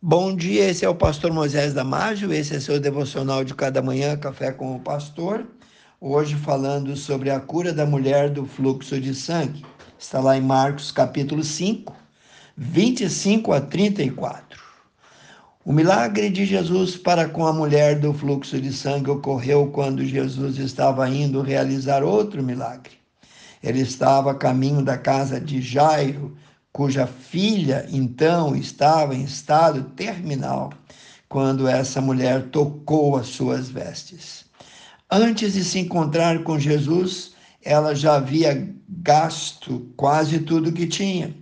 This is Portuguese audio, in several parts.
Bom dia, esse é o pastor Moisés Damásio, esse é seu devocional de cada manhã, Café com o Pastor. Hoje falando sobre a cura da mulher do fluxo de sangue. Está lá em Marcos capítulo 5, 25 a 34. O milagre de Jesus para com a mulher do fluxo de sangue ocorreu quando Jesus estava indo realizar outro milagre. Ele estava a caminho da casa de Jairo, cuja filha então estava em estado terminal, quando essa mulher tocou as suas vestes. Antes de se encontrar com Jesus, ela já havia gasto quase tudo que tinha.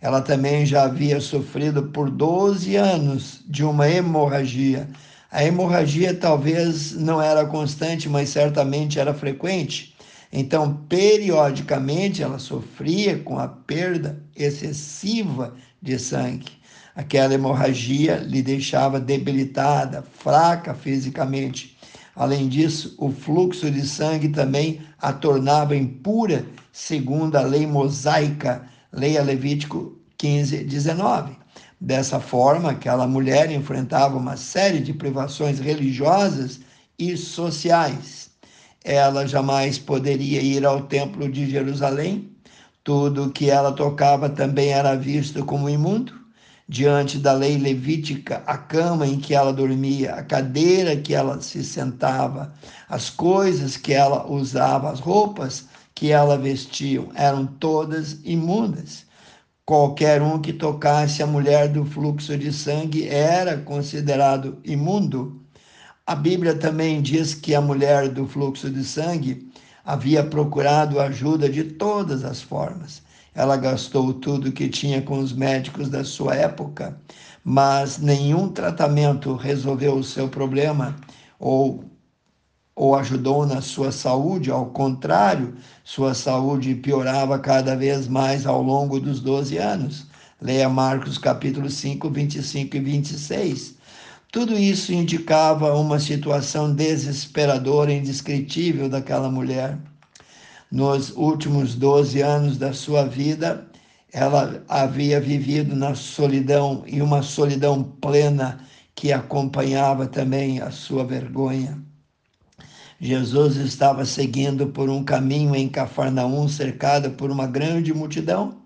Ela também já havia sofrido por 12 anos de uma hemorragia. A hemorragia talvez não era constante, mas certamente era frequente. Então, periodicamente, ela sofria com a perda excessiva de sangue. Aquela hemorragia lhe deixava debilitada, fraca fisicamente. Além disso, o fluxo de sangue também a tornava impura, segundo a lei mosaica, leia Levítico 15, 19. Dessa forma, aquela mulher enfrentava uma série de privações religiosas e sociais ela jamais poderia ir ao templo de Jerusalém. Tudo que ela tocava também era visto como imundo. Diante da lei levítica, a cama em que ela dormia, a cadeira que ela se sentava, as coisas que ela usava, as roupas que ela vestia, eram todas imundas. Qualquer um que tocasse a mulher do fluxo de sangue era considerado imundo. A Bíblia também diz que a mulher do fluxo de sangue havia procurado ajuda de todas as formas. Ela gastou tudo que tinha com os médicos da sua época, mas nenhum tratamento resolveu o seu problema ou, ou ajudou na sua saúde. Ao contrário, sua saúde piorava cada vez mais ao longo dos 12 anos. Leia Marcos capítulo 5, 25 e 26. Tudo isso indicava uma situação desesperadora, indescritível daquela mulher. Nos últimos 12 anos da sua vida, ela havia vivido na solidão e uma solidão plena que acompanhava também a sua vergonha. Jesus estava seguindo por um caminho em Cafarnaum, cercado por uma grande multidão.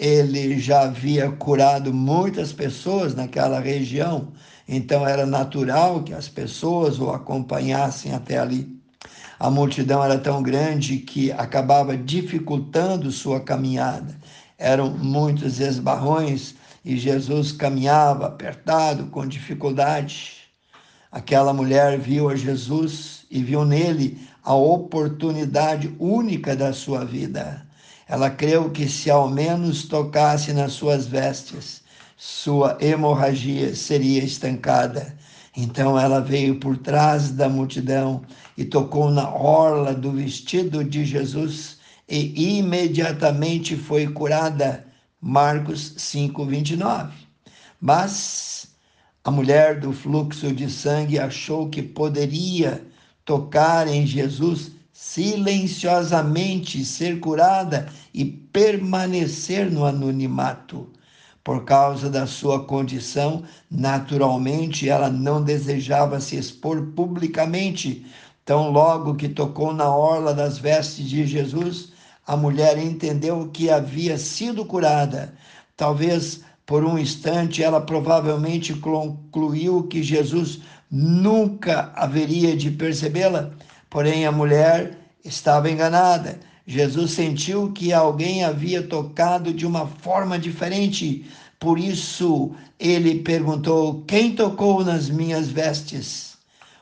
Ele já havia curado muitas pessoas naquela região, então era natural que as pessoas o acompanhassem até ali. A multidão era tão grande que acabava dificultando sua caminhada. Eram muitos esbarrões e Jesus caminhava apertado, com dificuldade. Aquela mulher viu a Jesus e viu nele a oportunidade única da sua vida. Ela creu que se ao menos tocasse nas suas vestes, sua hemorragia seria estancada. Então ela veio por trás da multidão e tocou na orla do vestido de Jesus e imediatamente foi curada. Marcos 5:29. Mas a mulher do fluxo de sangue achou que poderia tocar em Jesus silenciosamente, ser curada e permanecer no anonimato. Por causa da sua condição, naturalmente ela não desejava se expor publicamente. Tão logo que tocou na orla das vestes de Jesus, a mulher entendeu que havia sido curada. Talvez por um instante ela provavelmente concluiu que Jesus nunca haveria de percebê-la, porém a mulher estava enganada Jesus sentiu que alguém havia tocado de uma forma diferente. Por isso ele perguntou: Quem tocou nas minhas vestes?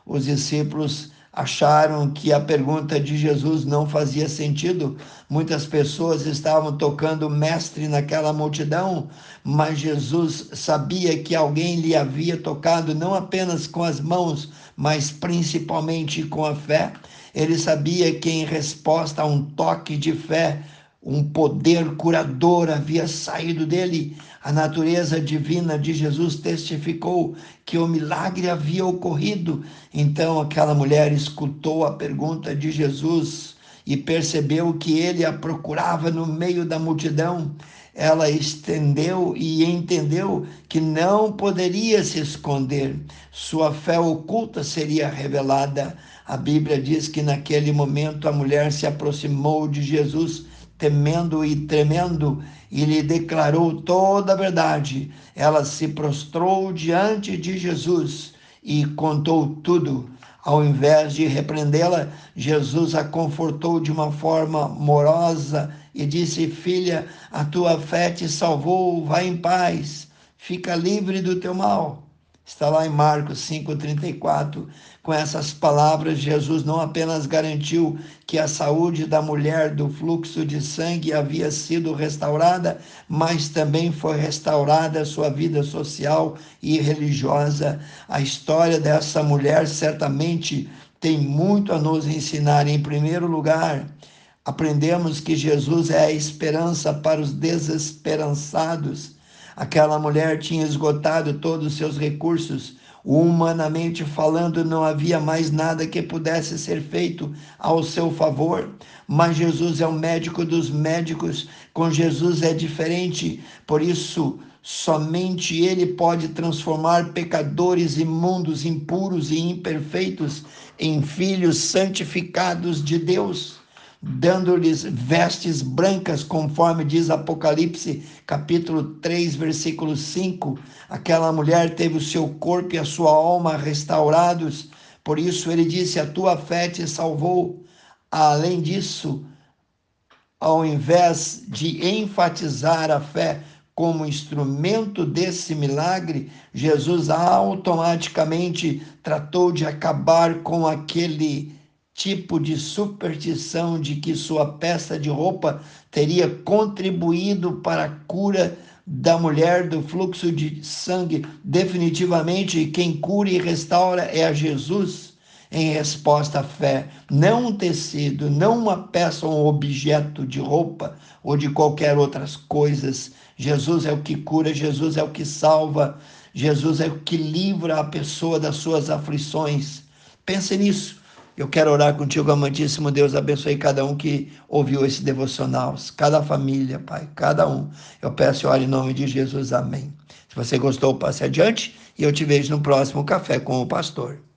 Os discípulos acharam que a pergunta de Jesus não fazia sentido. Muitas pessoas estavam tocando mestre naquela multidão, mas Jesus sabia que alguém lhe havia tocado não apenas com as mãos, mas principalmente com a fé. Ele sabia que, em resposta a um toque de fé, um poder curador havia saído dele. A natureza divina de Jesus testificou que o milagre havia ocorrido. Então aquela mulher escutou a pergunta de Jesus e percebeu que ele a procurava no meio da multidão. ela estendeu e entendeu que não poderia se esconder. Sua fé oculta seria revelada. A Bíblia diz que naquele momento a mulher se aproximou de Jesus, temendo e tremendo, e lhe declarou toda a verdade. Ela se prostrou diante de Jesus e contou tudo. Ao invés de repreendê-la, Jesus a confortou de uma forma amorosa e disse: Filha, a tua fé te salvou, vai em paz, fica livre do teu mal. Está lá em Marcos 5,34. Com essas palavras, Jesus não apenas garantiu que a saúde da mulher do fluxo de sangue havia sido restaurada, mas também foi restaurada a sua vida social e religiosa. A história dessa mulher certamente tem muito a nos ensinar. Em primeiro lugar, aprendemos que Jesus é a esperança para os desesperançados Aquela mulher tinha esgotado todos os seus recursos. Humanamente falando, não havia mais nada que pudesse ser feito ao seu favor. Mas Jesus é o médico dos médicos. Com Jesus é diferente. Por isso, Somente Ele pode transformar pecadores imundos, impuros e imperfeitos em filhos santificados de Deus dando-lhes vestes brancas, conforme diz Apocalipse, capítulo 3, versículo 5. Aquela mulher teve o seu corpo e a sua alma restaurados, por isso ele disse: A tua fé te salvou. Além disso, ao invés de enfatizar a fé como instrumento desse milagre, Jesus automaticamente tratou de acabar com aquele tipo de superstição de que sua peça de roupa teria contribuído para a cura da mulher do fluxo de sangue. Definitivamente, quem cura e restaura é a Jesus em resposta à fé, não um tecido, não uma peça ou um objeto de roupa ou de qualquer outras coisas. Jesus é o que cura, Jesus é o que salva, Jesus é o que livra a pessoa das suas aflições. Pense nisso. Eu quero orar contigo, amantíssimo Deus, abençoe cada um que ouviu esse devocional, cada família, Pai, cada um. Eu peço e oro em nome de Jesus, amém. Se você gostou, passe adiante e eu te vejo no próximo Café com o Pastor.